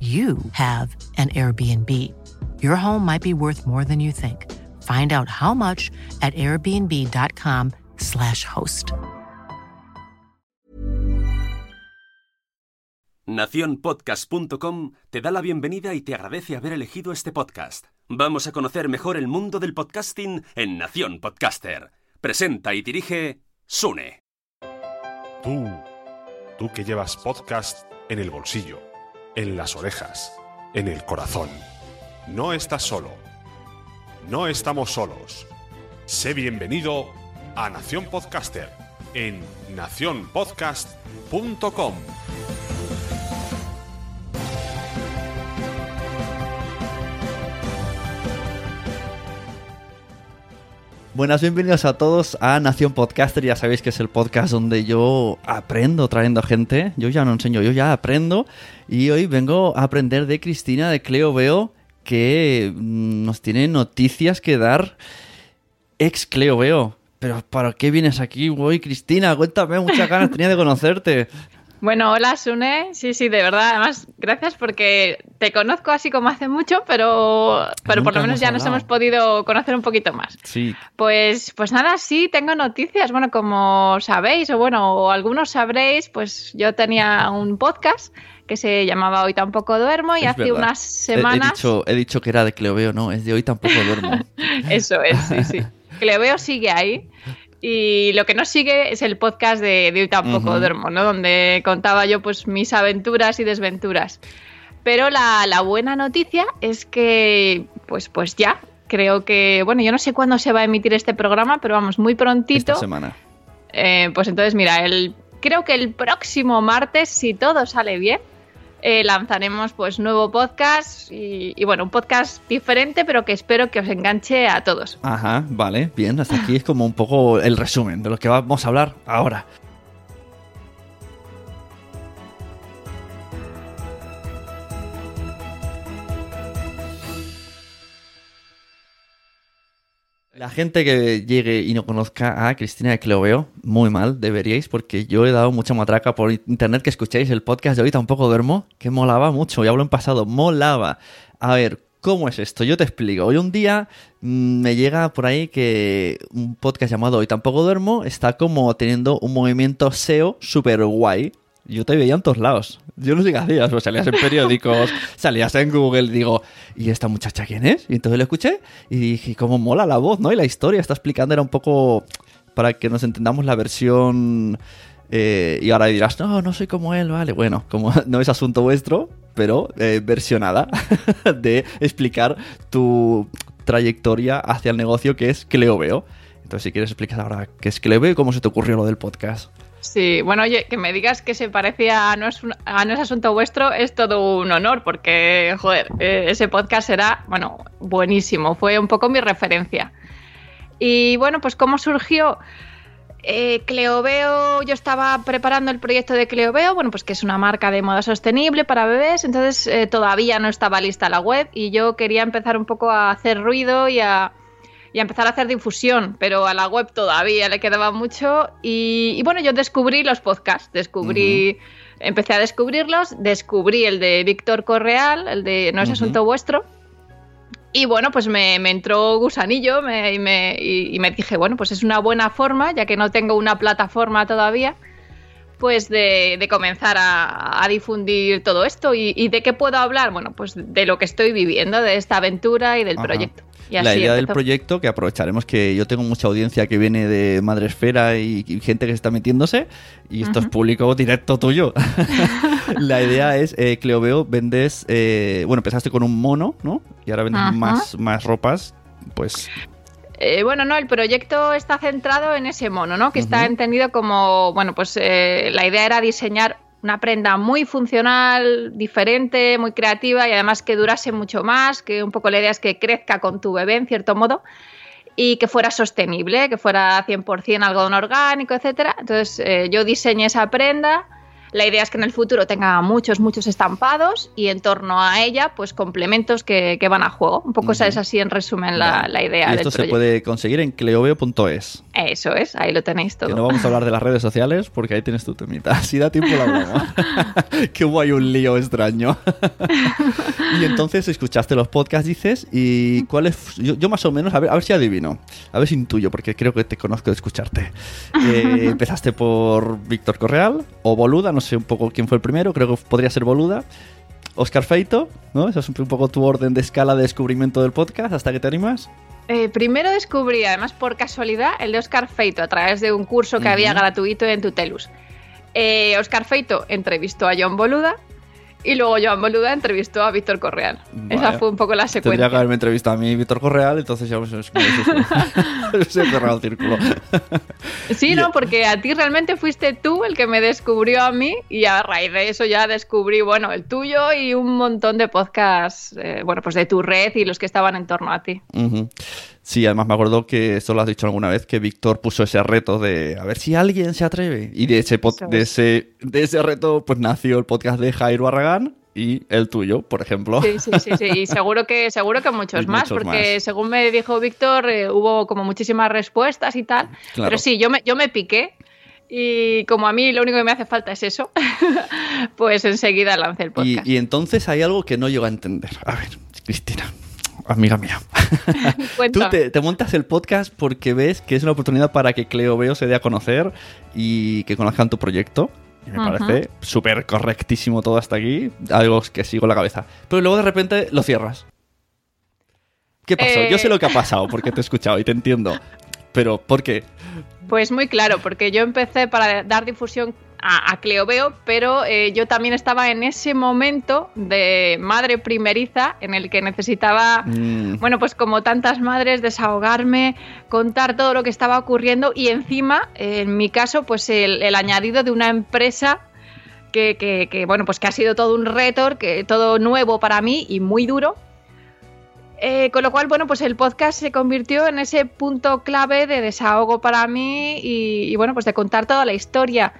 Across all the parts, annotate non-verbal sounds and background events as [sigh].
you have an Airbnb. Your home might be worth more than you think. Find out how much at airbnb.com/slash host. Naciónpodcast.com te da la bienvenida y te agradece haber elegido este podcast. Vamos a conocer mejor el mundo del podcasting en Nación Podcaster. Presenta y dirige Sune. Tú, tú que llevas podcast en el bolsillo en las orejas, en el corazón. No estás solo. No estamos solos. Sé bienvenido a Nación Podcaster en nacionpodcast.com. Buenas, bienvenidos a todos a Nación Podcaster. Ya sabéis que es el podcast donde yo aprendo trayendo gente. Yo ya no enseño, yo ya aprendo. Y hoy vengo a aprender de Cristina de Cleo Veo, que mm, nos tiene noticias que dar. Ex Cleo Veo. Pero ¿para qué vienes aquí hoy, Cristina? Cuéntame, muchas ganas [laughs] tenía de conocerte. Bueno, hola Sune, sí, sí, de verdad, además, gracias porque te conozco así como hace mucho, pero, pero por lo menos ya nos hemos podido conocer un poquito más. Sí. Pues, pues nada, sí, tengo noticias. Bueno, como sabéis, o bueno, o algunos sabréis, pues yo tenía un podcast que se llamaba Hoy tampoco duermo y hace unas semanas... He, dicho, he dicho que era de Cleoveo, no, es de Hoy tampoco duermo. [laughs] Eso es, sí, sí. [laughs] Cleoveo sigue ahí. Y lo que nos sigue es el podcast de, Hoy tampoco duermo, ¿no? Donde contaba yo pues mis aventuras y desventuras. Pero la, buena noticia es que, pues, pues ya, creo que, bueno, yo no sé cuándo se va a emitir este programa, pero vamos, muy prontito. Esta semana. Eh, pues entonces, mira, el, creo que el próximo martes, si todo sale bien, eh, lanzaremos pues nuevo podcast y, bueno, un podcast diferente, pero que espero que os enganche a todos. Ajá, vale, bien, hasta aquí es como un poco el resumen de lo que vamos a hablar ahora. La gente que llegue y no conozca a Cristina de Cloveo, muy mal, deberíais, porque yo he dado mucha matraca por internet que escucháis el podcast de hoy tampoco duermo, que molaba mucho, ya hablo en pasado, molaba. A ver, ¿cómo es esto? Yo te explico. Hoy un día mm, me llega por ahí que un podcast llamado Hoy tampoco duermo está como teniendo un movimiento SEO súper guay. Yo te veía en todos lados. Yo no sé qué hacías, pues salías en periódicos, [laughs] salías en Google, digo, ¿y esta muchacha quién es? Y entonces lo escuché y dije, cómo mola la voz, ¿no? Y la historia está explicando, era un poco para que nos entendamos la versión... eh, y ahora dirás, no, no soy como él, vale. Bueno, como [laughs] no es asunto vuestro, pero eh, versionada [laughs] de explicar tu trayectoria hacia el negocio que es Cleo Veo. Entonces, si quieres explicar ahora qué es Cleo Veo y cómo se te ocurrió lo del podcast. Sí, bueno, oye, que me digas que se parecía a no es, un- a no es asunto vuestro es todo un honor, porque, joder, eh, ese podcast era, bueno, buenísimo, fue un poco mi referencia. Y bueno, pues cómo surgió eh, Cleoveo, yo estaba preparando el proyecto de Cleoveo, bueno, pues que es una marca de moda sostenible para bebés, entonces eh, todavía no estaba lista la web y yo quería empezar un poco a hacer ruido y a, y a empezar a hacer difusión, pero a la web todavía le quedaba mucho. Y, y bueno, yo descubrí los podcasts, descubrí, empecé a descubrirlos, descubrí el de Víctor Correal, el de No es asunto vuestro. Y bueno, pues me, me entró gusanillo me- y, me, y- y me dije, bueno, pues es una buena forma, ya que no tengo una plataforma todavía, pues de, de comenzar a, a difundir todo esto. ¿Y, y de qué puedo hablar? Bueno, pues de lo que estoy viviendo, de esta aventura y del Ajá. proyecto. Y la idea del proyecto, que aprovecharemos que yo tengo mucha audiencia que viene de Madresfera y, y gente que está metiéndose, y esto es público directo tuyo. [laughs] [laughs] la idea es, eh, Cleoveo, vendes, eh, bueno, empezaste con un mono, ¿no? Y ahora vendes más, más ropas, pues... Eh, bueno, no, el proyecto está centrado en ese mono, ¿no? Que está entendido como, bueno, pues eh, la idea era diseñar una prenda muy funcional, diferente, muy creativa y además que durase mucho más, que un poco la idea es que crezca con tu bebé en cierto modo y que fuera sostenible, que fuera 100% algodón orgánico, etcétera. Entonces eh, yo diseñé esa prenda. La idea es que en el futuro tenga muchos, muchos estampados y en torno a ella, pues complementos que, que van a juego. Un poco esa Ujú. es así en resumen la, la idea Y del esto se proyecto. puede conseguir en cleoveo.es. Eso es, ahí lo tenéis todo. Que no vamos a hablar de las redes sociales porque ahí tienes tu temita. [laughs] Si da tiempo lo hablamos. [laughs] que hubo ahí un lío extraño. [laughs] y entonces escuchaste los podcasts, dices, y cuál es... Yo, yo más o menos, a ver, a ver si adivino. A ver si intuyo, porque creo que te conozco de escucharte. Eh, empezaste por Víctor Correal o Boluda, no sé un poco quién fue el primero, creo que podría ser Boluda. Oscar Feito, ¿no? Esa es un poco tu orden de escala de descubrimiento del podcast, hasta que te animas. Eh, primero descubrí, además por casualidad, el de Oscar Feito a través de un curso que había gratuito en Tutelus. Eh, Oscar Feito entrevistó a John Boluda y luego John Boluda entrevistó a Víctor Correal. Esa fue un poco la Tendría secuencia. que haberme entrevistado a mí Víctor Correal, entonces ya se, [laughs] [laughs] se cerrado el círculo. Sí, no, porque a ti realmente fuiste tú el que me descubrió a mí y a raíz de eso ya descubrí, bueno, el tuyo y un montón de podcasts, eh, bueno, pues de tu red y los que estaban en torno a ti. Ujú. Sí, además me acuerdo que esto lo has dicho alguna vez, que Víctor puso ese reto de a ver si alguien se atreve. Y de ese, de es. ese, de ese reto pues nació el podcast de Jairo Arragán y el tuyo, por ejemplo. Sí, sí, sí, sí. Y [laughs] seguro que, seguro que muchos Y más, muchos porque más. según me dijo Víctor, eh, hubo como muchísimas respuestas y tal. Claro. Pero sí, yo me, yo me piqué. Y como a mí lo único que me hace falta es eso, [laughs] pues enseguida lancé el Y, podcast. y entonces hay algo que no llego a entender. A ver, Cristina, amiga mía. [laughs] Tú te, te montas el podcast porque ves que es una oportunidad para que Cleo Veo se dé a conocer y que conozcan tu proyecto. Y me parece súper correctísimo todo hasta aquí. Algo que sigo en la cabeza. Pero luego de repente lo cierras. ¿Qué pasó? Eh. Yo sé lo que ha pasado porque te he escuchado y te entiendo. Pero, ¿por qué? Pues muy claro, porque yo empecé para dar difusión a, a Cleoveo, pero eh, yo también estaba en ese momento de madre primeriza en el que necesitaba, Mm, bueno, pues como tantas madres, desahogarme, contar todo lo que estaba ocurriendo y encima, eh, en mi caso, pues el, el añadido de una empresa que, que- que, bueno, pues que ha sido todo un reto, que todo nuevo para mí y muy duro. Eh, con lo cual, bueno, pues el podcast se convirtió en ese punto clave de desahogo para mí y, y, bueno, pues de contar toda la historia.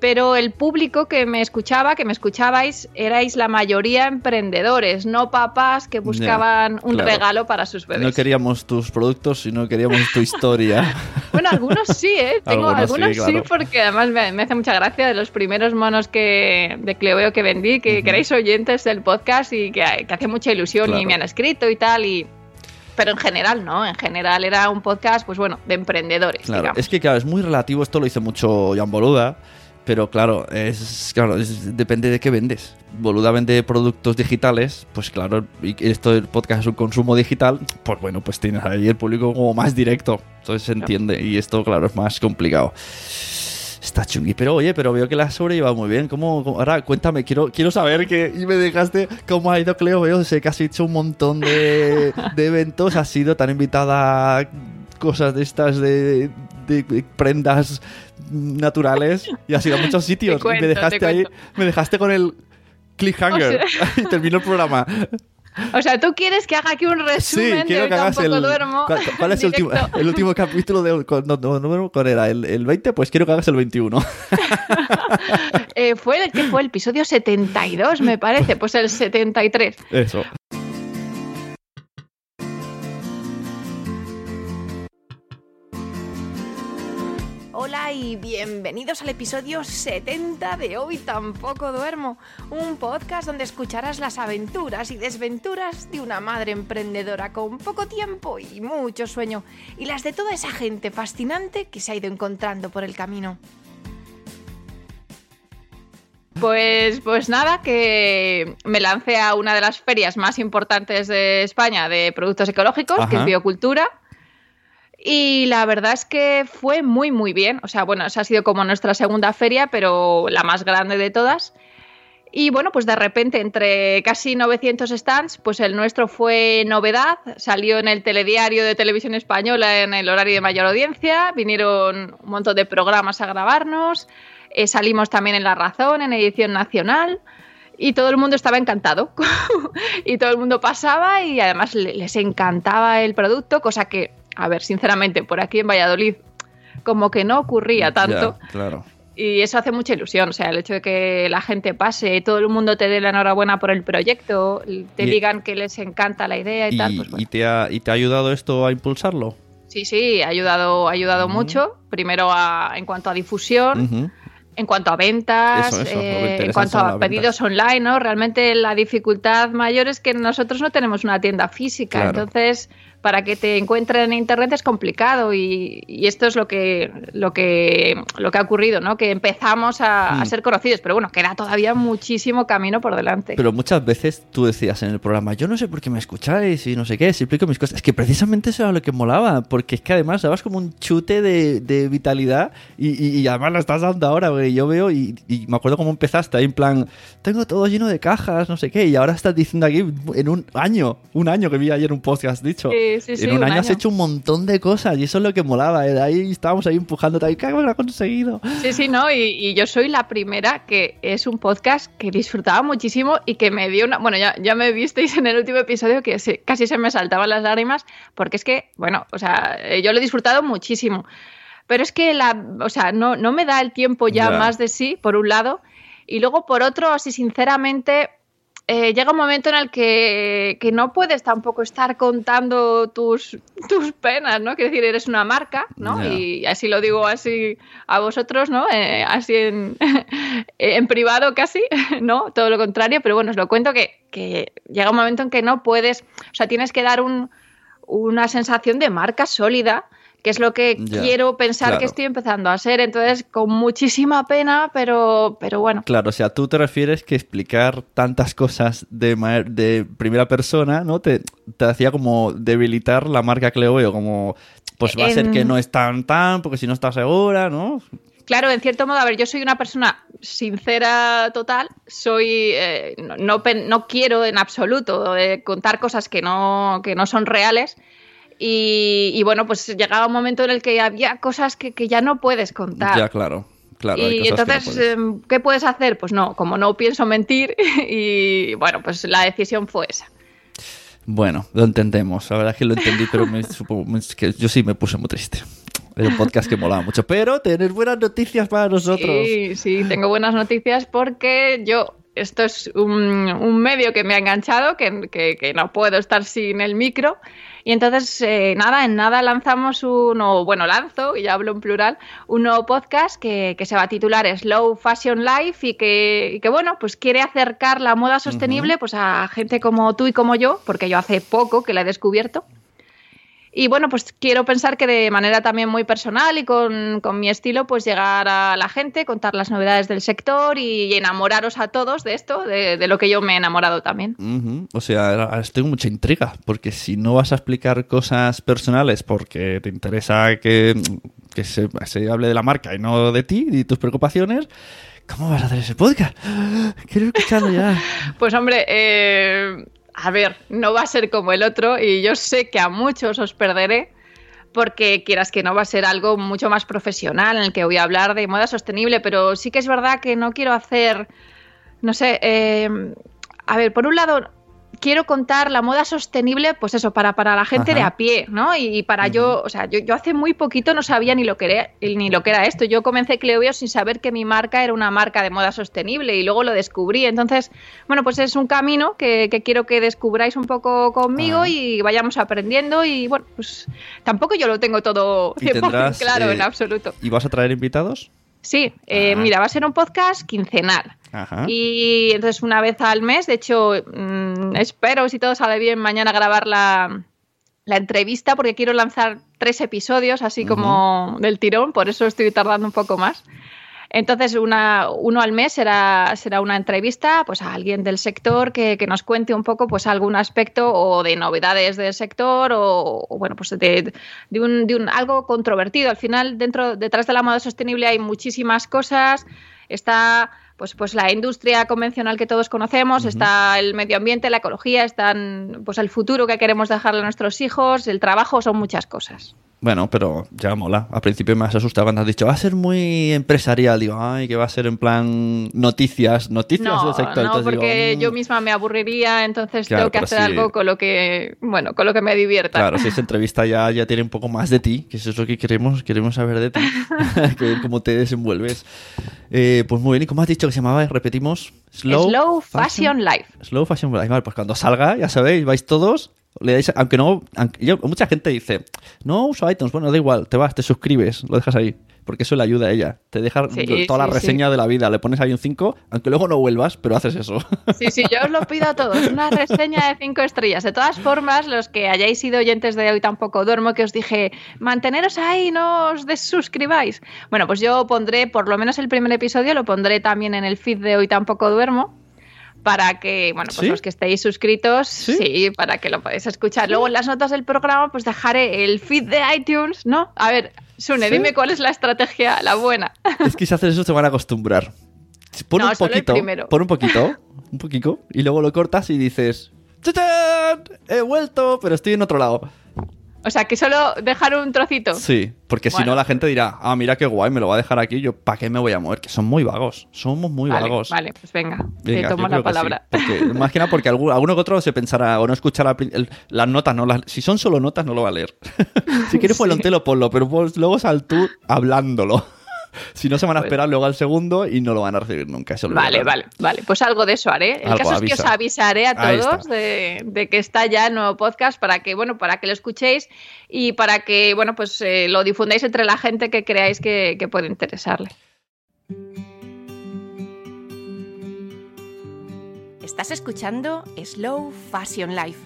Pero el público que me escuchaba, que me escuchabais, erais la mayoría emprendedores, no papás que buscaban un claro. regalo para sus bebés. no queríamos tus productos, sino queríamos tu historia. [laughs] Bueno, algunos sí, ¿eh? [laughs] Tengo Algunos algunos, sí, porque además me, me hace mucha gracia de los primeros monos que de Cleoveo que vendí, que, que erais oyentes del podcast y que, que hace mucha ilusión Claro. y me han escrito y tal, y pero en general no, en general era un podcast, pues bueno, de emprendedores. Claro, digamos. es que claro, es muy relativo, esto lo hizo mucho Jan Boluda, pero claro, es claro, es- depende de qué vendes. Boluda vende productos digitales, pues claro, y esto del podcast es un consumo digital, pues bueno, pues tienes ahí el público como más directo. Entonces se entiende. Y esto, claro, es más complicado. Está chungui, pero oye, pero veo que la has sobrellevado muy bien. ¿Cómo, cómo- ahora cuéntame, quiero, quiero saber que y me dejaste cómo ha ido Cleo. Veo, sé que has hecho un montón de, de eventos, has sido tan invitada cosas de estas de, de- de prendas naturales y has ido a muchos [laughs] sitios. cuento, y me dejaste te ahí, me dejaste con el cliffhanger [laughs] y terminó el programa. O sea, tú quieres que haga aquí un Sí, resumen quiero de que hagas el. duermo. ¿Cuál, cuál es el último, el último capítulo de. no, no, ¿Cuál era? ¿El, el 20? Pues quiero que hagas el 21. [laughs] Eh, fue el que fue el episodio 72, me parece, pues el 73. Eso. Hola y bienvenidos al episodio 70 de Hoy Tampoco Duermo, un podcast donde escucharás las aventuras y desventuras de una madre emprendedora con poco tiempo y mucho sueño, y las de toda esa gente fascinante que se ha ido encontrando por el camino. Pues, pues nada, que me lancé a una de las ferias más importantes de España de productos ecológicos, que es Biocultura. Y la verdad es que fue muy, muy bien. O sea, bueno, esa ha sido como nuestra segunda feria, pero la más grande de todas. Y bueno, pues de repente, entre casi 900 stands, pues el nuestro fue novedad. Salió en el telediario de televisión española en el horario de mayor audiencia. Vinieron un montón de programas a grabarnos. Eh, salimos también en La Razón, en edición nacional. Y todo el mundo estaba encantado. [laughs] y todo el mundo pasaba y además le- les encantaba el producto, cosa que, a ver, sinceramente, por aquí en Valladolid como que no ocurría tanto. Ya, claro. Y eso hace mucha ilusión, o sea, el hecho de que la gente pase, todo el mundo te dé la enhorabuena por el proyecto, te Y- digan que les encanta la idea y, ¿Y, tal, pues y te ha, ¿Y te ha ayudado esto a impulsarlo? Sí, sí, ha ayudado, ha ayudado mucho. Primero a- en cuanto a difusión, en cuanto a ventas, Eso, eso, lo eh, en cuanto a pedidos online, ¿no? Realmente la dificultad mayor es que nosotros no tenemos una tienda física, Claro. entonces para que te encuentren en internet es complicado y, y esto es lo que, lo que lo que ha ocurrido, ¿no? Que empezamos a, a Mm. ser conocidos, pero bueno, queda todavía muchísimo camino por delante. Pero muchas veces tú decías en el programa, yo no sé por qué me escucháis y no sé qué, si explico mis cosas. Es que precisamente eso era lo que molaba, porque es que además dabas como un chute de, de vitalidad y, y- y además lo estás dando ahora, porque yo veo y, y me acuerdo cómo empezaste ahí en plan, tengo todo lleno de cajas, no sé qué, y ahora estás diciendo aquí en un año, un año que vi ayer un podcast dicho. Sí, sí, sí, en un, un año, has hecho un montón de cosas y eso es lo que molaba, ¿eh? ahí estábamos ahí empujando, ¿qué lo has conseguido? Sí, sí, no, y, y yo soy la primera que es un podcast que disfrutaba muchísimo y que me dio una. Bueno, ya, ya me visteis en el último episodio que se- casi se me saltaban las lágrimas, porque es que, bueno, o sea, eh, yo lo he disfrutado muchísimo. Pero es que la, o sea, no, no me da el tiempo ya, Ya. más de sí, por un lado. Y luego, por otro, así sinceramente, eh, llega un momento en el que, que no puedes tampoco estar contando tus, tus penas, ¿no? Quiero decir, eres una marca, ¿no? Y así lo digo así a vosotros, ¿no? Eh, así en, [laughs] en privado casi, [laughs] ¿no? Todo lo contrario, pero bueno, os lo cuento que, que llega un momento en que no puedes, o sea, tienes que dar un, una sensación de marca sólida que es lo que Ya, quiero pensar claro. que estoy empezando a ser. Entonces, con muchísima pena, pero, pero bueno. Claro, o sea, tú te refieres que explicar tantas cosas de, de primera persona, ¿no? Te, te hacía como debilitar la marca Cleo, como pues va a ser que no es tan tan, porque si no estás segura, ¿no? Claro, en cierto modo, a ver, yo soy una persona sincera total, soy eh, no, no, no quiero en absoluto eh, contar cosas que no, que no son reales. Y, y bueno, pues llegaba un momento en el que había cosas que, que ya no puedes contar. Ya, claro. Claro, y cosas que no entonces, puedes. em, ¿qué puedes hacer? Pues no, como no pienso mentir, [laughs] y bueno, pues la decisión fue esa. Bueno, lo entendemos. La verdad es que lo entendí, pero me, [laughs] supongo- que yo sí me puse muy triste. Era un podcast que molaba mucho. Pero tener buenas noticias para nosotros. Sí, sí, tengo buenas noticias porque yo, esto es un, un medio que me ha enganchado, que, que- que no puedo estar sin el micro. Y entonces, eh, nada, en nada lanzamos un, o bueno, lanzo, y ya hablo en plural, un nuevo podcast que, que se va a titular Slow Fashion Life y que, y que, bueno, pues quiere acercar la moda sostenible pues a gente como tú y como yo, porque yo hace poco que la he descubierto. Y bueno, pues quiero pensar que de manera también muy personal y con, con, mi estilo, pues llegar a la gente, contar las novedades del sector y enamoraros a todos de esto, de, de lo que yo me he enamorado también. Uh -huh. O sea, estoy con mucha intriga, porque si no vas a explicar cosas personales porque te interesa que, que se, se hable de la marca y no de ti y tus preocupaciones, ¿Cómo vas a hacer ese podcast? [gasps] Quiero escucharlo ya. [laughs] Pues hombre, eh, a ver, no va a ser como el otro y yo sé que a muchos os perderé porque quieras que no va a ser algo mucho más profesional en el que voy a hablar de moda sostenible, pero sí que es verdad que no quiero hacer, no sé, eh, a ver, por un lado quiero contar la moda sostenible, pues eso, para, para la gente Ajá. de a pie, ¿no? Y, para uh -huh. yo, o sea, yo, yo, hace muy poquito no sabía ni lo, que era, ni lo que era esto. Yo comencé Cleoveo sin saber que mi marca era una marca de moda sostenible y luego lo descubrí. Entonces, bueno, pues es un camino que, que quiero que descubráis un poco conmigo ah. y vayamos aprendiendo y bueno, pues tampoco yo lo tengo todo 100% tendrás, claro eh, en absoluto. ¿Y vas a traer invitados? Sí, eh, mira, va a ser un podcast quincenal. Ajá. Y entonces una vez al mes, de hecho, mmm, espero, si todo sale bien, mañana grabar la, la, entrevista porque quiero lanzar tres episodios, así como uh -huh. del tirón, por eso estoy tardando un poco más. Entonces, una, uno al mes será, será una entrevista pues, a alguien del sector que, que, nos cuente un poco pues, algún aspecto o de novedades del sector o, o bueno, pues de, de, un, de un algo controvertido. Al final, dentro, detrás de la moda sostenible hay muchísimas cosas. Está pues, pues la industria convencional que todos conocemos, uh -huh. está el medio ambiente, la ecología, están pues el futuro que queremos dejarle a nuestros hijos, el trabajo, son muchas cosas. Bueno, pero ya mola. Al principio me has asustado cuando has dicho, va a ser muy empresarial. Digo, ay, que va a ser en plan noticias, noticias no, del sector. No, entonces porque digo, yo misma me aburriría, entonces claro, tengo que hacer sí. algo con lo que, bueno, con lo que me divierta. Claro, si esa entrevista ya, ya tiene un poco más de ti, que eso es lo que queremos, queremos saber de ti, [laughs] [laughs] que cómo te desenvuelves. Eh, pues muy bien, ¿y cómo has dicho que se llamaba? Repetimos. Slow, Slow Fashion, Fashion Life. Slow Fashion Life. Vale, pues cuando salga, ya sabéis, vais todos le dais, aunque no, aunque yo, mucha gente dice, no uso iTunes, bueno, da igual, te vas, te suscribes, lo dejas ahí, porque eso le ayuda a ella, te deja sí, toda sí, la reseña sí. de la vida, le pones ahí un 5, aunque luego no vuelvas, pero haces eso. Sí, sí, yo os lo pido a todos, una reseña de 5 estrellas. De todas formas, los que hayáis sido oyentes de hoy tampoco duermo, que os dije, manteneros ahí, no os desuscribáis. Bueno, pues yo pondré, por lo menos el primer episodio, lo pondré también en el feed de hoy tampoco duermo para que, bueno, pues ¿Sí? los que estéis suscritos, ¿Sí? ¿Sí? para que lo podáis escuchar. Luego en las notas del programa, pues dejaré el feed de iTunes, ¿no? A ver, Sune, ¿Sí? dime cuál es la estrategia, la buena. Es que si haces eso te van a acostumbrar. Pon no, un poquito, pon un poquito, un poquito, y luego lo cortas y dices, ¡Chachán! He vuelto, pero estoy en otro lado. O sea, que solo dejar un trocito. Sí, porque bueno. si no la gente dirá, ah, mira qué guay, me lo va a dejar aquí, yo, ¿para qué me voy a mover? Que son muy vagos, somos muy vale, vagos. Vale, pues venga, venga te tomo la palabra. Sí, porque, más que nada porque alguno, que otro se pensará o no escuchará las notas, no las, si son solo notas no lo va a leer. [laughs] si quieres, pues sí. lo ponlo, pero luego sal tú hablándolo si no se van a esperar luego al segundo y no lo van a recibir nunca. Eso vale, vale, vale. Pues algo de eso haré. El algo, caso avisa. es que os avisaré a todos de, de, que está ya el nuevo podcast para que, bueno, para que lo escuchéis y para que, bueno, pues eh, lo difundáis entre la gente que creáis que, que puede interesarle. Estás escuchando Slow Fashion Life,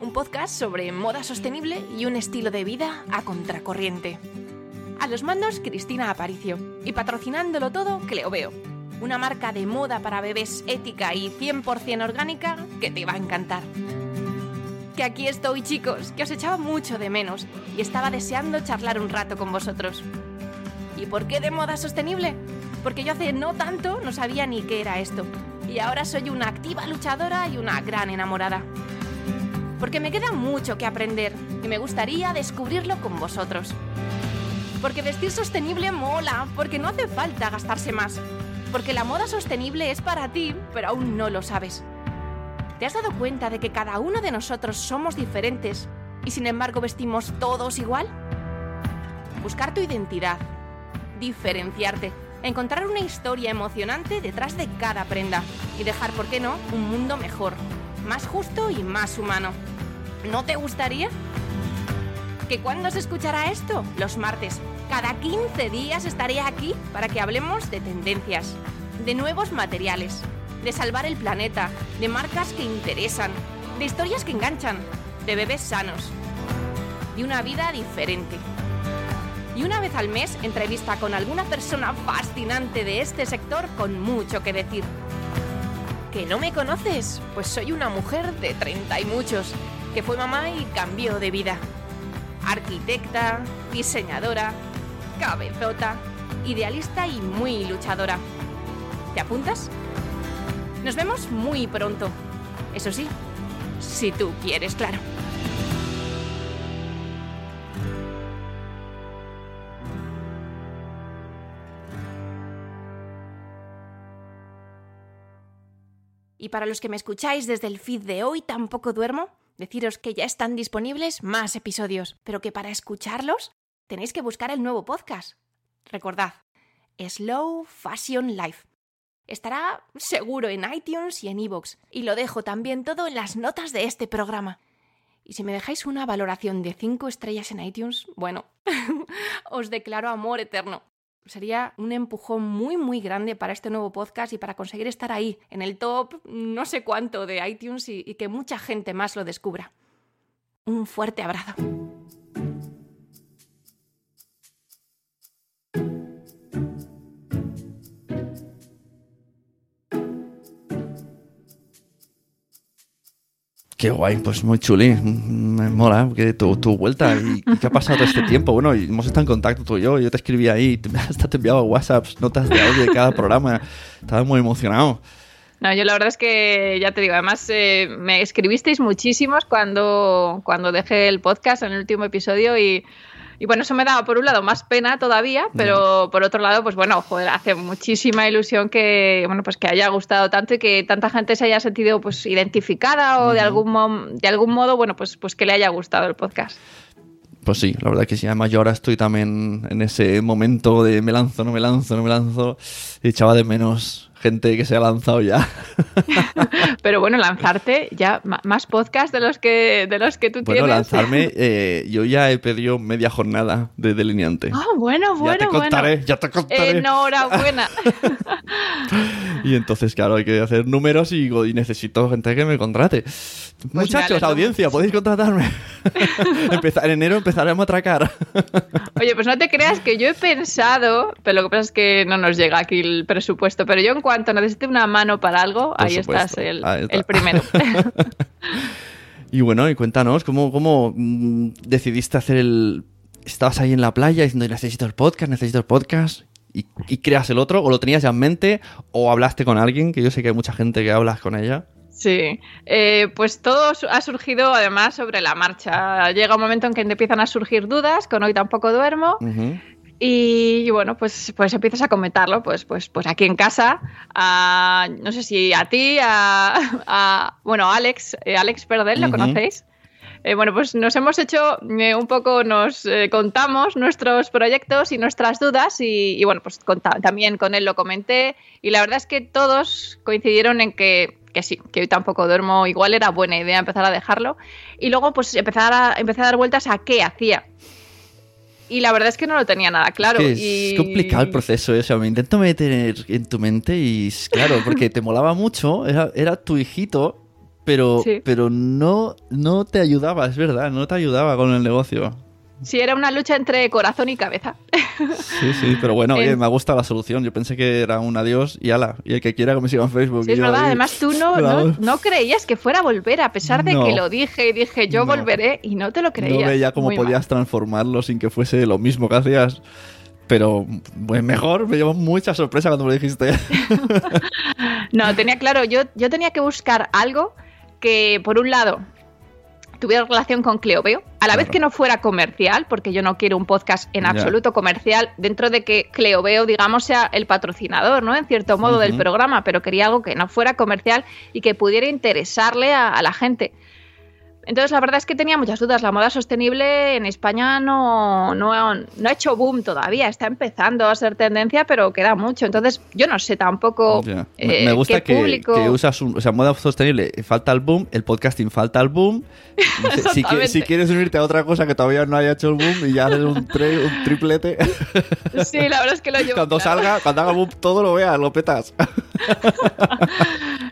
un podcast sobre moda sostenible y un estilo de vida a contracorriente. A los mandos, Cristina Aparicio. Y patrocinándolo todo, Cleoveo. Una marca de moda para bebés ética y 100% orgánica que te va a encantar. Que aquí estoy, chicos, que os echaba mucho de menos y estaba deseando charlar un rato con vosotros. ¿Y por qué de moda sostenible? Porque yo hace no tanto no sabía ni qué era esto. Y ahora soy una activa luchadora y una gran enamorada. Porque me queda mucho que aprender y me gustaría descubrirlo con vosotros. Porque vestir sostenible mola, porque no hace falta gastarse más. Porque la moda sostenible es para ti, pero aún no lo sabes. ¿Te has dado cuenta de que cada uno de nosotros somos diferentes y sin embargo vestimos todos igual? Buscar tu identidad, diferenciarte, encontrar una historia emocionante detrás de cada prenda y dejar, ¿por qué no?, un mundo mejor, más justo y más humano. ¿No te gustaría? ¿Que cuándo se escuchará esto? Los martes. Cada 15 días estaré aquí para que hablemos de tendencias, de nuevos materiales, de salvar el planeta, de marcas que interesan, de historias que enganchan, de bebés sanos. y una vida diferente. Y una vez al mes entrevista con alguna persona fascinante de este sector con mucho que decir. ¿Que no me conoces? Pues soy una mujer de 30 y muchos, que fue mamá y cambió de vida. Arquitecta, diseñadora, cabezota, idealista y muy luchadora. ¿Te apuntas? Nos vemos muy pronto. Eso sí, si tú quieres, claro. Y para los que me escucháis desde el feed de hoy tampoco duermo, deciros que ya están disponibles más episodios, pero que para escucharlos tenéis que buscar el nuevo podcast. Recordad, Slow Fashion Life. Estará seguro en iTunes y en iVoox, y lo dejo también todo en las notas de este programa. Y si me dejáis una valoración de 5 estrellas en iTunes, bueno, [laughs] os declaro amor eterno. Sería un empujón muy muy grande para este nuevo podcast y para conseguir estar ahí, en el top no sé cuánto de iTunes y, y que mucha gente más lo descubra. Un fuerte abrazo. Qué guay, pues muy chuli. Me mola que tu, tu vuelta. ¿Y qué ha pasado todo este tiempo? Bueno, hemos estado en contacto tú y yo. Yo te escribí ahí, [laughs] hasta te enviaba WhatsApps, notas de audio de cada programa. Estaba muy emocionado. No, yo la verdad es que ya te digo, además eh, me escribisteis muchísimos cuando, cuando dejé el podcast en el último episodio y, y bueno, eso me daba por un lado más pena todavía, pero por otro lado, pues bueno, joder, hace muchísima ilusión que, bueno, pues que haya gustado tanto y que tanta gente se haya sentido pues identificada o de algún de algún modo, bueno, pues, pues que le haya gustado el podcast. Pues sí, la verdad que sí. Además, yo ahora estoy también en ese momento de me lanzo, no me lanzo, no me lanzo. Y echaba de menos gente que se ha lanzado ya. [laughs] Pero bueno, lanzarte ya más podcast de los que de los que tú bueno, tienes. lanzarme, [laughs] eh, yo ya he perdido media jornada de delineante. Ah, bueno, bueno, ya te contaré, bueno. ya te contaré. Enhorabuena. [laughs] Y entonces, claro, hay que hacer números y, necesito gente que me contrate. Muchachos, dale, ¿no? audiencia, podéis contratarme. Empezar, en enero empezaremos a atracar. Oye, pues no te creas que yo he pensado, pero lo que pasa es que no nos llega aquí el presupuesto, pero yo en cuanto necesite una mano para algo, Por ahí supuesto, estás el, ahí está. el primero. [laughs] y bueno, y cuéntanos, ¿cómo, cómo mm, decidiste hacer el... Estabas ahí en la playa diciendo, necesito el podcast, necesito el podcast, y, y creas el otro, o lo tenías ya en mente, o hablaste con alguien, que yo sé que hay mucha gente que hablas con ella. Sí, Eh, pues todo ha surgido además sobre la marcha. Llega un momento en que empiezan a surgir dudas, con hoy tampoco duermo, Ujú. Y, y bueno, pues, pues empiezas a comentarlo, pues, pues, pues aquí en casa, a, no sé si a ti, a, a- bueno, a Alex, eh, Alex Perdel, ¿lo conocéis? Eh, bueno, pues nos hemos hecho eh, un poco, nos eh, contamos nuestros proyectos y nuestras dudas y, y bueno, pues también con él lo comenté y la verdad es que todos coincidieron en que, que sí, que hoy tampoco duermo, igual era buena idea empezar a dejarlo y luego pues empezar a, empecé a dar vueltas a qué hacía. Y la verdad es que no lo tenía nada claro. Es, que y... es complicado el proceso, ¿eh? o sea, me intento meter en tu mente y claro, porque te molaba mucho, era, era tu hijito, pero, Sí. pero no, no te ayudaba, es verdad, no te ayudaba con el negocio. Sí, era una lucha entre corazón y cabeza. Sí, sí, pero bueno, oye, me ha gustado la solución. Yo pensé que era un adiós y ala. Y el que quiera que me siga en Facebook. Sí, es verdad. Además, tú no, no, no creías que fuera a volver, a pesar de No. que lo dije y dije yo volveré y no te lo creías. No veía cómo Muy mal. podías transformarlo sin que fuese lo mismo que hacías. Pero pues mejor, me llevó mucha sorpresa cuando me lo dijiste. [laughs] No, tenía claro, yo, yo tenía que buscar algo que, por un lado, tuviera relación con Cleoveo, a la vez que no fuera comercial, porque yo no quiero un podcast en Ya. absoluto comercial, dentro de que Cleoveo, digamos, sea el patrocinador, ¿no? En cierto modo del programa, pero quería algo que no fuera comercial y que pudiera interesarle a, a la gente. Entonces, la verdad es que tenía muchas dudas. La moda sostenible en España no, no, no ha hecho boom todavía. Está empezando a ser tendencia, pero queda mucho. Entonces, yo no sé tampoco. Me- eh, me gusta qué que, público... que usas un, o sea, moda sostenible, falta el boom, el podcasting falta el boom. [laughs] Si, si quieres unirte a otra cosa que todavía no haya hecho el boom y ya haces un, tre- un triplete, [laughs] Sí, la verdad es que lo [laughs] llevo cuando claro. salga, cuando haga boom todo lo veas, lo petas.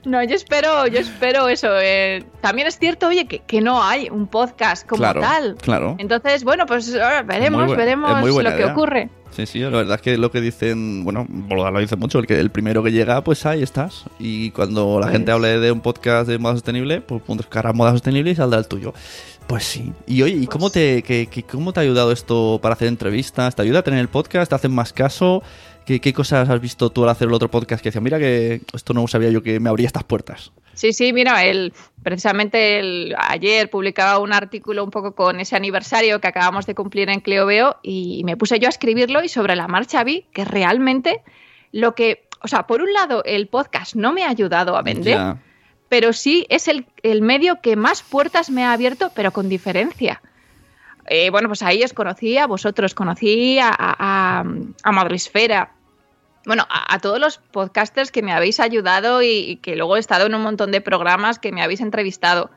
No, yo espero, yo espero eso. eh, también es cierto, oye, que, que no hay un podcast como Claro, tal. claro. Entonces, bueno, pues ahora veremos, veremos lo que ocurre. Sí, sí, la verdad es que lo que dicen, bueno, lo dice mucho, el que el primero que llega, pues ahí estás. Y cuando la Pues- gente hable de un podcast de moda sostenible, pues buscará moda sostenible y saldrá el tuyo. Pues sí. Y oye, ¿y Pues cómo te, que- que- cómo te ha ayudado esto para hacer entrevistas? ¿Te ayuda a tener el podcast? ¿Te hacen más caso? ¿Qué, qué cosas has visto tú al hacer el otro podcast que decía, mira que esto no sabía yo que me abría estas puertas? Sí, sí, mira, el, precisamente el, ayer publicaba un artículo un poco con ese aniversario que acabamos de cumplir en Cleo Veo y me puse yo a escribirlo y sobre la marcha vi que realmente lo que, o sea, por un lado el podcast no me ha ayudado a vender, Ya. pero sí es el, el medio que más puertas me ha abierto, pero con diferencia. Eh, bueno, pues ahí os conocí a vosotros, conocí a, a, a- a Madresfera, bueno, a, todos los podcasters que me habéis ayudado y que luego he estado en un montón de programas que me habéis entrevistado.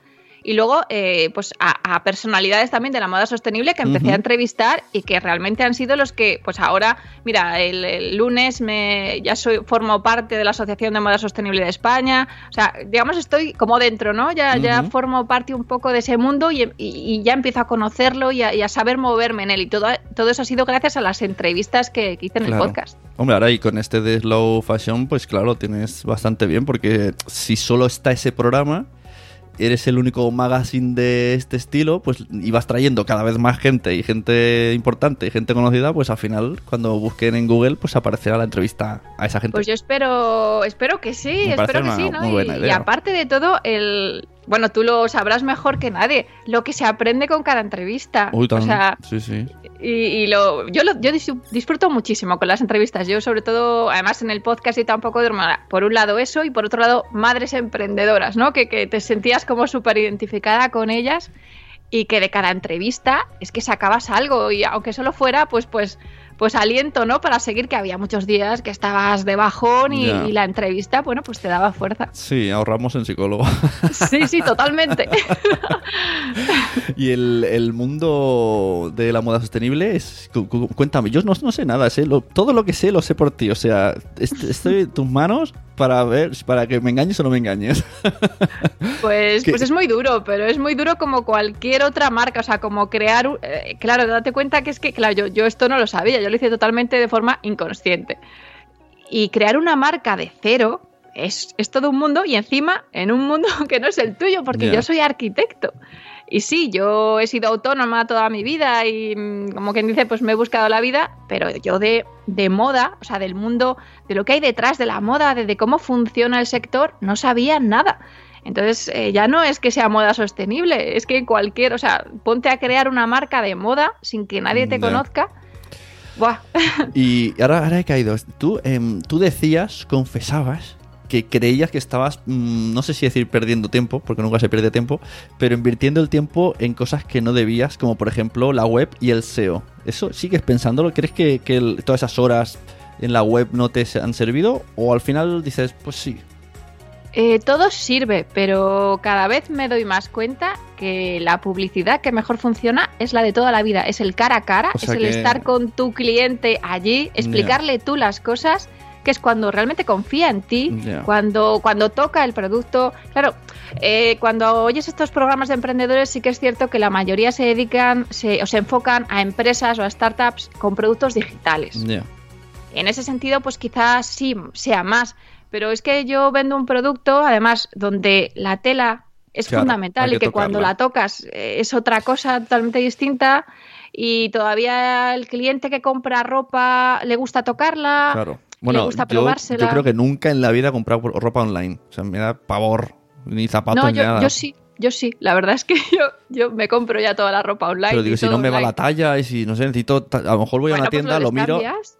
Y luego, eh, pues a, a personalidades también de la moda sostenible que empecé a entrevistar y que realmente han sido los que, pues ahora, mira, el, el lunes me, ya soy, formo parte de la Asociación de Moda Sostenible de España. O sea, digamos, estoy como dentro, ¿no? Ya, ya formo parte un poco de ese mundo y, y- y ya empiezo a conocerlo y a, y a saber moverme en él. Y todo, todo eso ha sido gracias a las entrevistas que, que hice en Claro. el podcast. Hombre, ahora y con este de Slow Fashion, pues claro, tienes bastante bien, porque si solo está ese programa, eres el único magazine de este estilo, pues y vas trayendo cada vez más gente y gente importante y gente conocida, pues al final, cuando busquen en Google, pues aparecerá la entrevista a esa gente. Pues yo espero, espero que sí, Me espero que una sí, ¿no? y, aparte de todo, el bueno, tú lo sabrás mejor que nadie, lo que se aprende con cada entrevista. Uy, o sea, sí, sí. y, y lo, yo, lo, yo dis- disfruto muchísimo con las entrevistas. Yo, sobre todo, además en el podcast y tampoco de hermana, por un lado eso y por otro lado, madres emprendedoras, ¿no? Que, que te sentías como súper identificada con ellas y que de cada entrevista es que sacabas algo y aunque solo fuera, pues, pues, pues aliento, ¿no? Para seguir, que había muchos días que estabas de bajón y, la entrevista, bueno, pues te daba fuerza. Sí, ahorramos en psicólogo. [laughs] Sí, sí, totalmente. [laughs] y el, el mundo de la moda sostenible es. cu- cu- Cuéntame, yo no, no sé nada, sé lo- todo lo que sé lo sé por ti. O sea, est- estoy en tus manos para ver, para que me engañes o no me engañes. [laughs] Pues, pues es muy duro, pero es muy duro como cualquier otra marca, o sea, como crear, eh, claro, date cuenta que es que, claro, yo, yo esto no lo sabía, yo lo hice totalmente de forma inconsciente. Y crear una marca de cero es, es todo un mundo y encima en un mundo [laughs] que no es el tuyo, porque yo soy arquitecto. Y sí, yo he sido autónoma toda mi vida y mm, como quien dice, pues me he buscado la vida, pero yo de, de moda, o sea, del mundo, de lo que hay detrás de la moda, de, de cómo funciona el sector, no sabía nada. Entonces, eh, ya no es que sea moda sostenible, es que cualquier, o sea, ponte a crear una marca de moda sin que nadie te conozca. [laughs] Y ahora, ahora he caído. Tú, em, tú decías, confesabas, que creías que estabas, mm, no sé si decir perdiendo tiempo, porque nunca se pierde tiempo, pero invirtiendo el tiempo en cosas que no debías, como por ejemplo la web y el SEO. ¿Eso sigues pensándolo? ¿Crees que, que todas esas horas en la web no te han servido? ¿O al final dices, pues sí? Eh, todo sirve, pero cada vez me doy más cuenta que la publicidad que mejor funciona es la de toda la vida. Es el cara a cara, O sea es el que- estar con tu cliente allí, explicarle tú las cosas, que es cuando realmente confía en ti, cuando, cuando toca el producto. Claro, eh, cuando oyes estos programas de emprendedores, sí que es cierto que la mayoría se dedican se, o se enfocan a empresas o a startups con productos digitales. En ese sentido, pues quizás sí sea más. Pero es que yo vendo un producto, además, donde la tela es Claro, fundamental y que cuando la tocas eh, es otra cosa totalmente distinta y todavía el cliente que compra ropa le gusta tocarla. Claro. Bueno, le gusta yo, probársela. yo creo que nunca en la vida he comprado ropa online. O sea, me da pavor. Ni zapatos No, ni yo, nada. yo sí, yo sí. La verdad es que [laughs] yo, yo me compro ya toda la ropa online. Pero digo, y si no me va la talla y si no sé, necesito. A lo mejor voy a una pues tienda, lo, miro. descambias.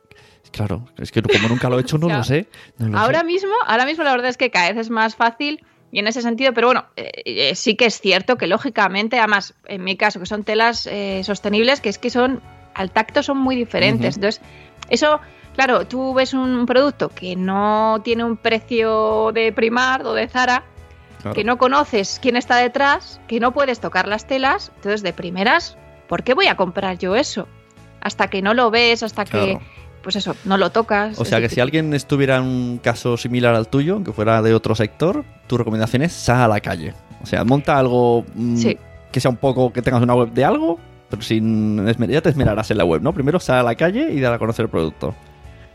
Claro, es que como nunca lo he hecho, no [laughs] lo sé. no lo Ahora sé. mismo, ahora mismo la verdad es que cada vez es más fácil y en ese sentido, pero bueno, eh, eh, sí que es cierto que lógicamente, además, en mi caso, que son telas eh, sostenibles, que es que son, al tacto son muy diferentes. Entonces, eso, claro, tú ves un producto que no tiene un precio de Primar o de Zara, Claro. que no conoces quién está detrás, que no puedes tocar las telas, entonces de primeras, ¿por qué voy a comprar yo eso? Hasta que no lo ves, hasta que. Pues eso, no lo tocas. O sea que si alguien estuviera en un caso similar al tuyo, que fuera de otro sector, tu recomendación es sal a la calle. O sea, monta algo mm, Sí. que sea un poco, que tengas una web de algo, pero sin ya te esmerarás en la web, ¿no? Primero sal a la calle y dar a conocer el producto.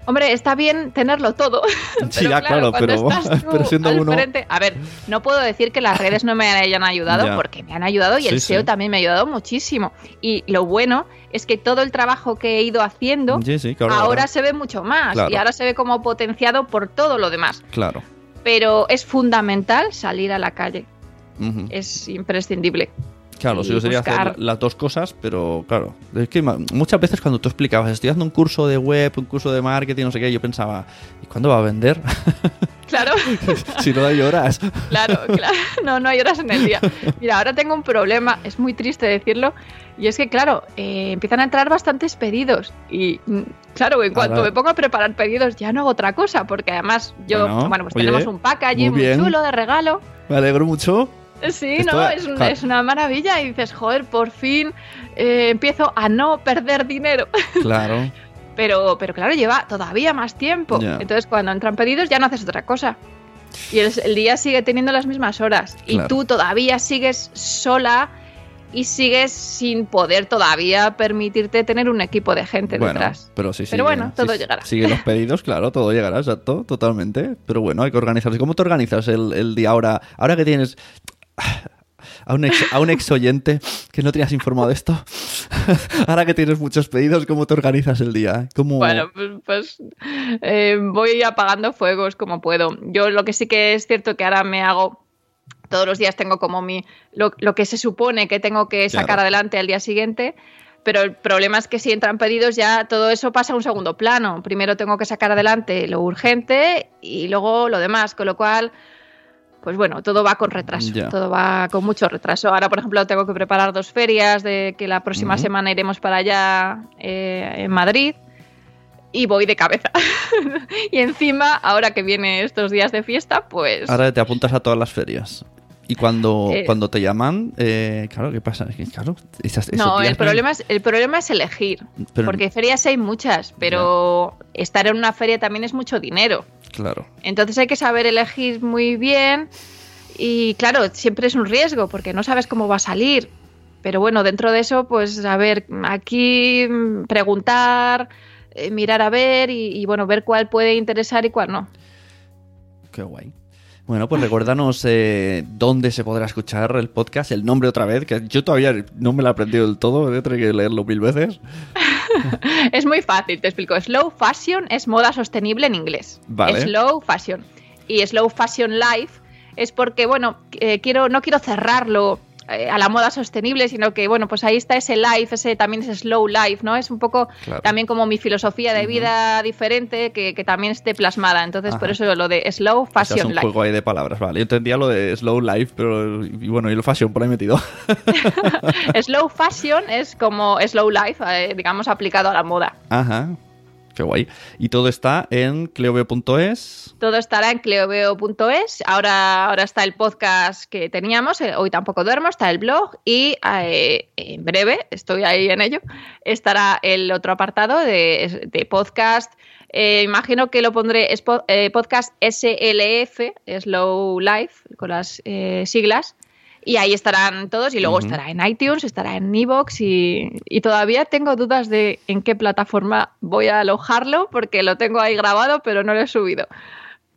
Hombre, está bien tenerlo todo. [laughs] Sí, ya, claro, pero- estás [laughs] tú pero siendo al uno- frente- A ver, no puedo decir que las redes no me hayan ayudado, Ya. porque me han ayudado y Sí, el sí. SEO también me ha ayudado muchísimo. Y lo bueno es que todo el trabajo que he ido haciendo Sí, sí, claro. ahora se ve mucho más y ahora se ve como potenciado por todo lo demás. Claro. Pero es fundamental salir a la calle, es imprescindible. Claro, y sí, yo sería buscar- hacer las dos cosas, pero claro. Es que muchas veces cuando tú explicabas, estoy haciendo un curso de web, un curso de marketing, no sé qué, yo pensaba, ¿y cuándo va a vender? [laughs] Claro. [laughs] si no hay horas. Claro, claro. No, no hay horas en el día. Mira, ahora tengo un problema, es muy triste decirlo, y es que, claro, eh, empiezan a entrar bastantes pedidos. Y, mm, claro, en cuanto Ahora- me pongo a preparar pedidos, ya no hago otra cosa, porque además yo, Bueno, bueno, pues oye, tenemos un packaging muy muy, chulo de regalo. Me alegro mucho. Sí, Esto- ¿no? Es, un- es una maravilla. Y dices, joder, por fin eh, empiezo a no perder dinero. [laughs] Claro. Pero, pero claro, lleva todavía más tiempo. Entonces, cuando entran pedidos, ya no haces otra cosa. Y el, el día sigue teniendo las mismas horas. Y tú todavía sigues sola y sigues sin poder todavía permitirte tener un equipo de gente Bueno, detrás. pero sí, Pero sigue- bueno, todo sí, llegará. Sigue los [laughs] pedidos, claro, todo llegará, exacto, totalmente. Pero bueno, hay que organizarse. ¿Cómo te organizas el, el día ahora? Ahora que tienes a un, ex, a un ex oyente que no tenías informado de esto, [laughs] ahora que tienes muchos pedidos, ¿cómo te organizas el día? ¿Cómo... Bueno, pues, pues, eh, voy apagando fuegos como puedo. Yo lo que sí que es cierto que ahora me hago, todos los días tengo como mi, lo, lo que se supone que tengo que sacar Claro. adelante al día siguiente, pero el problema es que si entran pedidos ya todo eso pasa a un segundo plano. Primero tengo que sacar adelante lo urgente y luego lo demás, con lo cual... Pues bueno, todo va con retraso, todo va con mucho retraso. Ahora, por ejemplo, tengo que preparar dos ferias, de que la próxima semana iremos para allá eh, en Madrid y voy de cabeza. [laughs] y encima, ahora que viene estos días de fiesta, pues Ahora te apuntas a todas las ferias. Y cuando, Eh. cuando te llaman, eh, claro, ¿qué pasa? Claro, esas- no, el problema es el problema es elegir, Pero- porque ferias hay muchas, pero estar en una feria también es mucho dinero. Claro. Entonces hay que saber elegir muy bien y claro, siempre es un riesgo porque no sabes cómo va a salir. Pero bueno, dentro de eso, pues a ver, aquí mm, preguntar, eh, mirar a ver y, y, bueno, ver cuál puede interesar y cuál no. Qué guay. Bueno, pues recuérdanos eh, dónde se podrá escuchar el podcast, el nombre otra vez, que yo todavía no me lo he aprendido del todo, a tener que leerlo mil veces. [laughs] Es muy fácil, te explico. Slow fashion es moda sostenible en inglés. Vale. Slow fashion. Y slow fashion life es porque, bueno, eh, quiero, no quiero cerrarlo a la moda sostenible, sino que, bueno, pues ahí está ese life, ese también ese slow life, ¿no? Es un poco Claro. también como mi filosofía de vida diferente que, que también esté plasmada. Entonces, por eso lo de slow O sea, es fashion un life. juego ahí de palabras, vale. Yo entendía lo de slow life, pero y bueno, y el fashion por ahí metido. [laughs] slow fashion es como slow life, eh, digamos, aplicado a la moda. Ajá. Qué guay. Y todo está en cleove.es. Todo estará en cleoveo.es. Ahora, ahora está el podcast que teníamos, eh, hoy tampoco duermo, está el blog y eh, en breve, estoy ahí en ello, estará el otro apartado de, de podcast. Eh, imagino que lo pondré es po- podcast SLF, Slow Life, con las siglas. Y ahí estarán todos y luego estará en iTunes, estará en Evox y, y todavía tengo dudas de en qué plataforma voy a alojarlo porque lo tengo ahí grabado pero no lo he subido.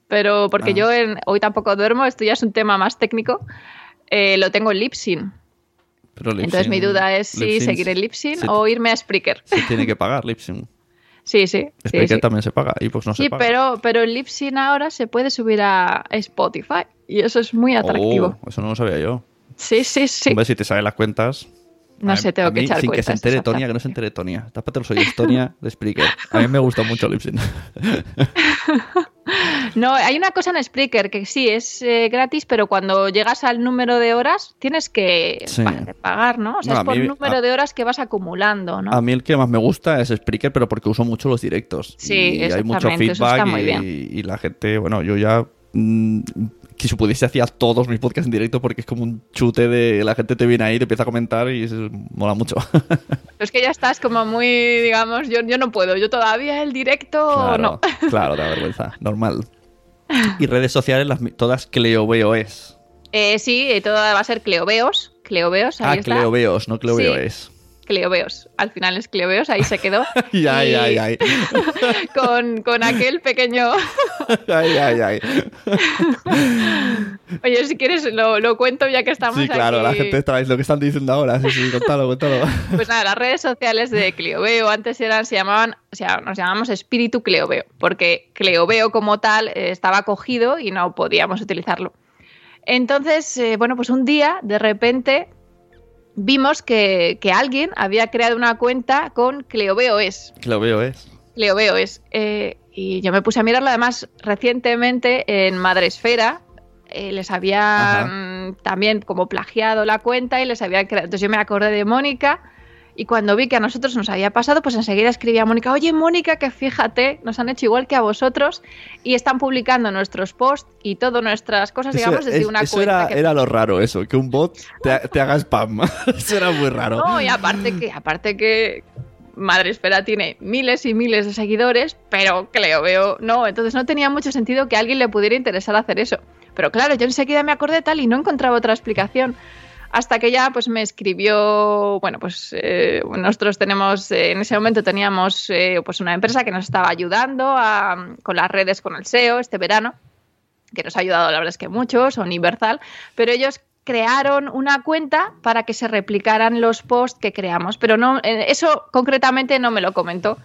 Pero porque Ah. yo en, hoy tampoco duermo, esto ya es un tema más técnico, eh, lo tengo en Lipsyn. Pero Entonces mi duda es si seguir en Lipsyn se- o irme a Spreaker. Se tiene que pagar Lipsyn. [laughs] Sí, sí. Spreaker sí. también se paga, y pues no se Sí, paga. pero, pero en Lipsyn ahora se puede subir a Spotify y eso es muy atractivo. Oh, eso no lo sabía yo. Sí, sí, sí. Hombre, si te salen las cuentas. No a- sé, tengo a que mí, echar Sin que se entere. Tonia, que no se entere Tonia. Tápate los oídos, Tonia, de Spreaker. A mí me gusta mucho Lipsyn. [laughs] No, hay una cosa en Spreaker que sí es eh, gratis, pero cuando llegas al número de horas tienes que Sí. pagar, ¿no? O sea, No, es por mí- número a- de horas que vas acumulando, ¿no? A mí el que más me gusta es Spreaker, pero porque uso mucho los directos. Sí, y hay mucho feedback está muy y, bien. y la gente, bueno, yo ya mm, que si pudiese hacía todos mis podcasts en directo porque es como un chute de la gente te viene ahí, te empieza a comentar y eso mola mucho. [laughs] Es que ya estás como muy, digamos, yo, yo no puedo, yo todavía el directo claro, no. [laughs] claro, da vergüenza, normal. Y redes sociales, las, todas Cleoveo es. Eh, sí, eh, todo va a ser Cleobeos. Cleobeos, ahí Ah, está. Cleoveos, no Cleoveo Sí. Cleobeos. Al final es Cleobeos, ahí se quedó. [laughs] Ay, ay, Y ay, ay. [laughs] Con, con aquel pequeño. [laughs] Ay, ay, ay. Oye, si quieres lo, lo cuento ya que estamos Sí, claro, la gente trae lo que están diciendo ahora. Sí, sí, contalo, contalo. Pues nada, las redes sociales de Cleoveo antes eran, se llamaban, o sea, nos llamamos Espíritu Cleoveo, porque Cleoveo como tal eh, estaba cogido y no podíamos utilizarlo. Entonces, eh, bueno, pues un día, de repente, vimos que, que alguien había creado una cuenta con es. Cleoveo es. eh, y yo me puse a mirarlo, además, recientemente en Madresfera. eh, les había Ajá. mm, también como plagiado la cuenta y les había creado. Entonces yo me acordé de Mónica y cuando vi que a nosotros nos había pasado, pues enseguida escribí a Mónica, oye Mónica, que fíjate, nos han hecho igual que a vosotros y están publicando nuestros posts y todas nuestras cosas, digamos, desde es- una eso cuenta. era, que- era lo raro, eso, que un bot te, te haga spam. [laughs] eso era muy raro. No, y aparte que, aparte que Madre Espera tiene miles y miles de seguidores, pero Cleo veo no, entonces no tenía mucho sentido que a alguien le pudiera interesar hacer eso. Pero claro, yo enseguida me acordé tal y no encontraba otra explicación. Hasta que ya pues me escribió, bueno, pues eh, nosotros tenemos, eh, en ese momento teníamos eh, pues una empresa que nos estaba ayudando a- con las redes, con el SEO este verano que nos ha ayudado, la verdad es que mucho, son Universal, pero ellos crearon una cuenta para que se replicaran los posts que creamos, pero no, eso concretamente no me lo comentó.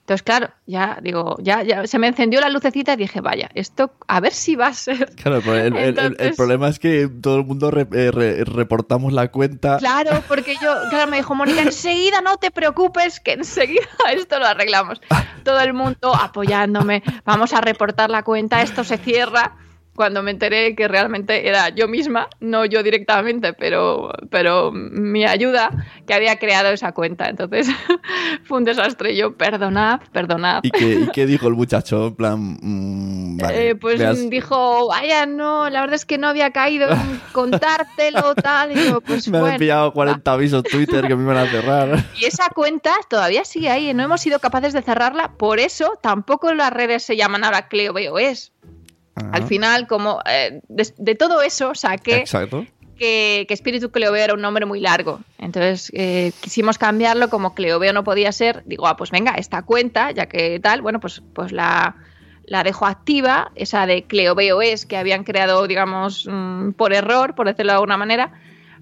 Entonces, claro, ya digo, ya, ya se me encendió la lucecita y dije, vaya, esto a ver si va a ser. [laughs] Claro, el, el- el- el Entonces- problema es que todo el mundo re- eh, re- reportamos la cuenta. Claro, porque yo, claro, me dijo Mónica, enseguida no te preocupes, que enseguida [laughs] esto lo arreglamos. Todo el mundo apoyándome, vamos a reportar la cuenta, esto se cierra. Cuando me enteré que realmente era yo misma, no yo directamente, pero, pero mi ayuda que había creado esa cuenta. Entonces [laughs] fue un desastre. Yo, perdonad, perdonad. ¿Y qué, y qué dijo el muchacho? En plan, mm, vale, Eh, pues veas- dijo, vaya, no, la verdad es que no había caído en [laughs] contártelo, tal. Y digo, pues me han bueno, enviado 40 avisos Twitter que me iban a cerrar. [laughs] Y esa cuenta todavía sigue ahí, no hemos sido capaces de cerrarla, por eso tampoco las redes se llaman ahora CleoBeoES. Al Ajá. final, como eh, de, de todo eso saqué Exacto. que, que Espíritu Cleoveo era un nombre muy largo. Entonces eh, quisimos cambiarlo, como Cleoveo no podía ser, digo, ah, pues venga, esta cuenta, ya que tal, bueno, pues, pues la, la dejo activa, esa de CleoBeoES que habían creado, digamos, mm, por error, por decirlo de alguna manera.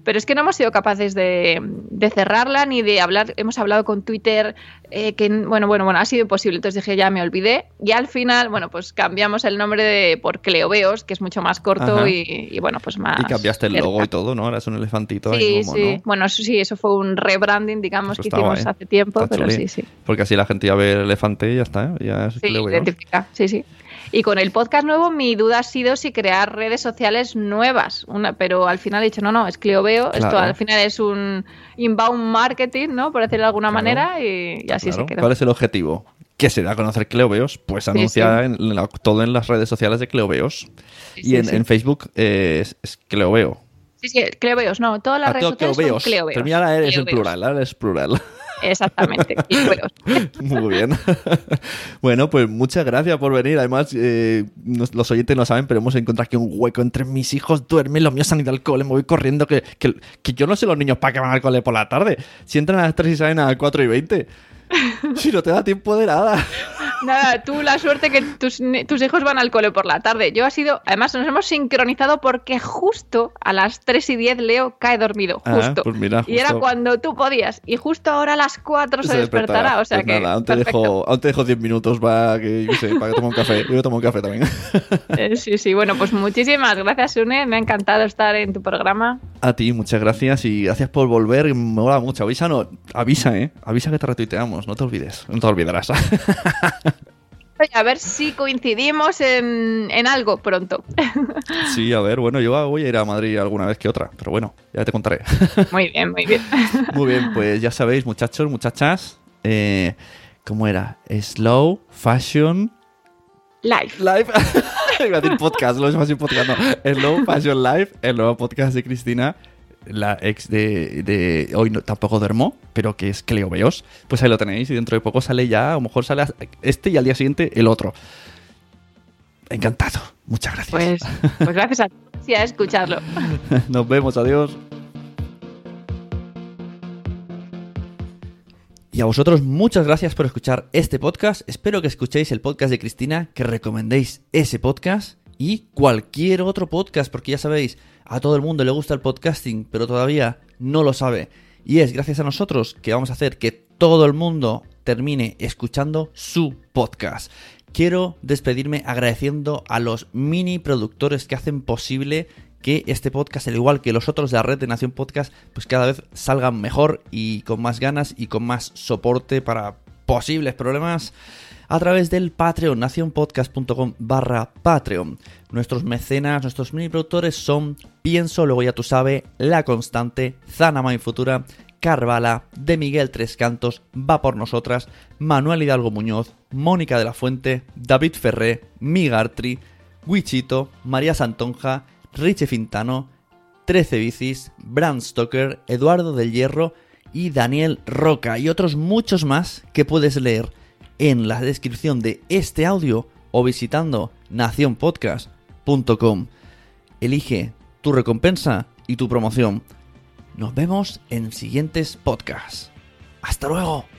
Pero es que no hemos sido capaces de, de cerrarla ni de hablar. Hemos hablado con Twitter eh, que, bueno, bueno, bueno, ha sido imposible. Entonces dije, ya me olvidé. Y al final, bueno, pues cambiamos el nombre de, por Cleobeos, que es mucho más corto y, y, bueno, pues más. Y cambiaste el logo cerca. y todo, ¿no? Ahora es un elefantito Sí, ahí como, sí. ¿no? Bueno, eso sí, eso fue un rebranding, digamos, Eso que hicimos hace tiempo, Está pero sí, sí. Porque así la gente ya ve el elefante y ya está, ¿eh? Ya es Sí, Cleo Veo. identifica, sí, sí. Y con el podcast nuevo, mi duda ha sido si crear redes sociales nuevas. Una, pero al final he dicho, no, no, es Clioveo. Esto Claro. al final es un inbound marketing, ¿no? Por decirlo de alguna Claro. manera, y, y así Claro. se quedó. ¿Cuál es el objetivo? Que se da a conocer Cleoveos, pues Sí, anuncia en la- todo en las redes sociales de Cleoveos. Sí, y en, Facebook eh, es, es Cleoveo. Sí, sí, Cleoveos, no, todas las A redes sociales son Cleoveos. Cleoveos. Termina la R es en plural, la R es plural. Exactamente. [laughs] Muy bien. [laughs] bueno, pues muchas gracias por venir. Además, eh, los oyentes no saben, pero hemos encontrado aquí un hueco entre mis hijos duermen, los míos han ido al cole, me voy corriendo, que, que, que yo no sé los niños para qué van al cole por la tarde. Si entran a las 3 y salen a las 4 y 20. Si no te da tiempo de nada. Nada, tú la suerte que tus, tus hijos van al cole por la tarde. Yo ha sido, además nos hemos sincronizado porque justo a las 3 y 10 Leo cae dormido, Ah, justo. pues mira, Y era cuando tú podías. Y justo ahora a las 4 se, despertará. O sea Pues que. nada, aún te, dejo, aún te dejo 10 minutos para que, yo sé, para que tome un café. Yo tomo un café también. [laughs] Eh, sí, sí, bueno, pues muchísimas gracias, Une. Me ha encantado estar en tu programa. A ti, muchas gracias y gracias por volver. Me mola mucho. Avisa, no, avisa, ¿eh? Avisa que te retuiteamos, no te olvides. No te olvidarás. [laughs] Oye, a ver si coincidimos en, en algo pronto. [laughs] sí, a ver, bueno, yo voy a ir a Madrid alguna vez que otra, pero bueno, ya te contaré. [laughs] Muy bien, muy bien. Muy bien, pues ya sabéis, muchachos, muchachas, eh, ¿cómo era? Slow Fashion Live. Life. Iba a decir podcast, Slow Fashion Podcast, no. Slow Fashion Live, el nuevo podcast de Cristina, la ex de, de hoy no, tampoco duermo, pero que es Cleo Beos. Pues ahí lo tenéis y dentro de poco sale ya, a lo mejor sale este y al día siguiente el otro. Encantado. Muchas gracias. Pues, pues gracias a ti a escucharlo. [laughs] Nos vemos, adiós. Y a vosotros muchas gracias por escuchar este podcast. Espero que escuchéis el podcast de Cristina, que recomendéis ese podcast y cualquier otro podcast, porque ya sabéis, a todo el mundo le gusta el podcasting, pero todavía no lo sabe. Y es gracias a nosotros que vamos a hacer que todo el mundo termine escuchando su podcast. Quiero despedirme agradeciendo a los mini productores que hacen posible que este podcast, al igual que los otros de la red de Nación Podcast, pues cada vez salgan mejor y con más ganas y con más soporte para posibles problemas a través del Patreon, nacionpodcast.com barra Patreon. Nuestros mecenas, nuestros mini productores son Pienso, luego ya tú sabes, La Constante, Zanama y Futura, Carvala, de Miguel Tres Cantos, Va por Nosotras, Manuel Hidalgo Muñoz, Mónica de la Fuente, David Ferré, Migartri, Wichito, María Santonja, Richie Fintano, 13 Bicis, Bram Stoker, Eduardo del Hierro y Daniel Roca y otros muchos más que puedes leer en la descripción de este audio o visitando nacionpodcast.com. Elige tu recompensa y tu promoción. Nos vemos en siguientes podcasts. ¡Hasta luego!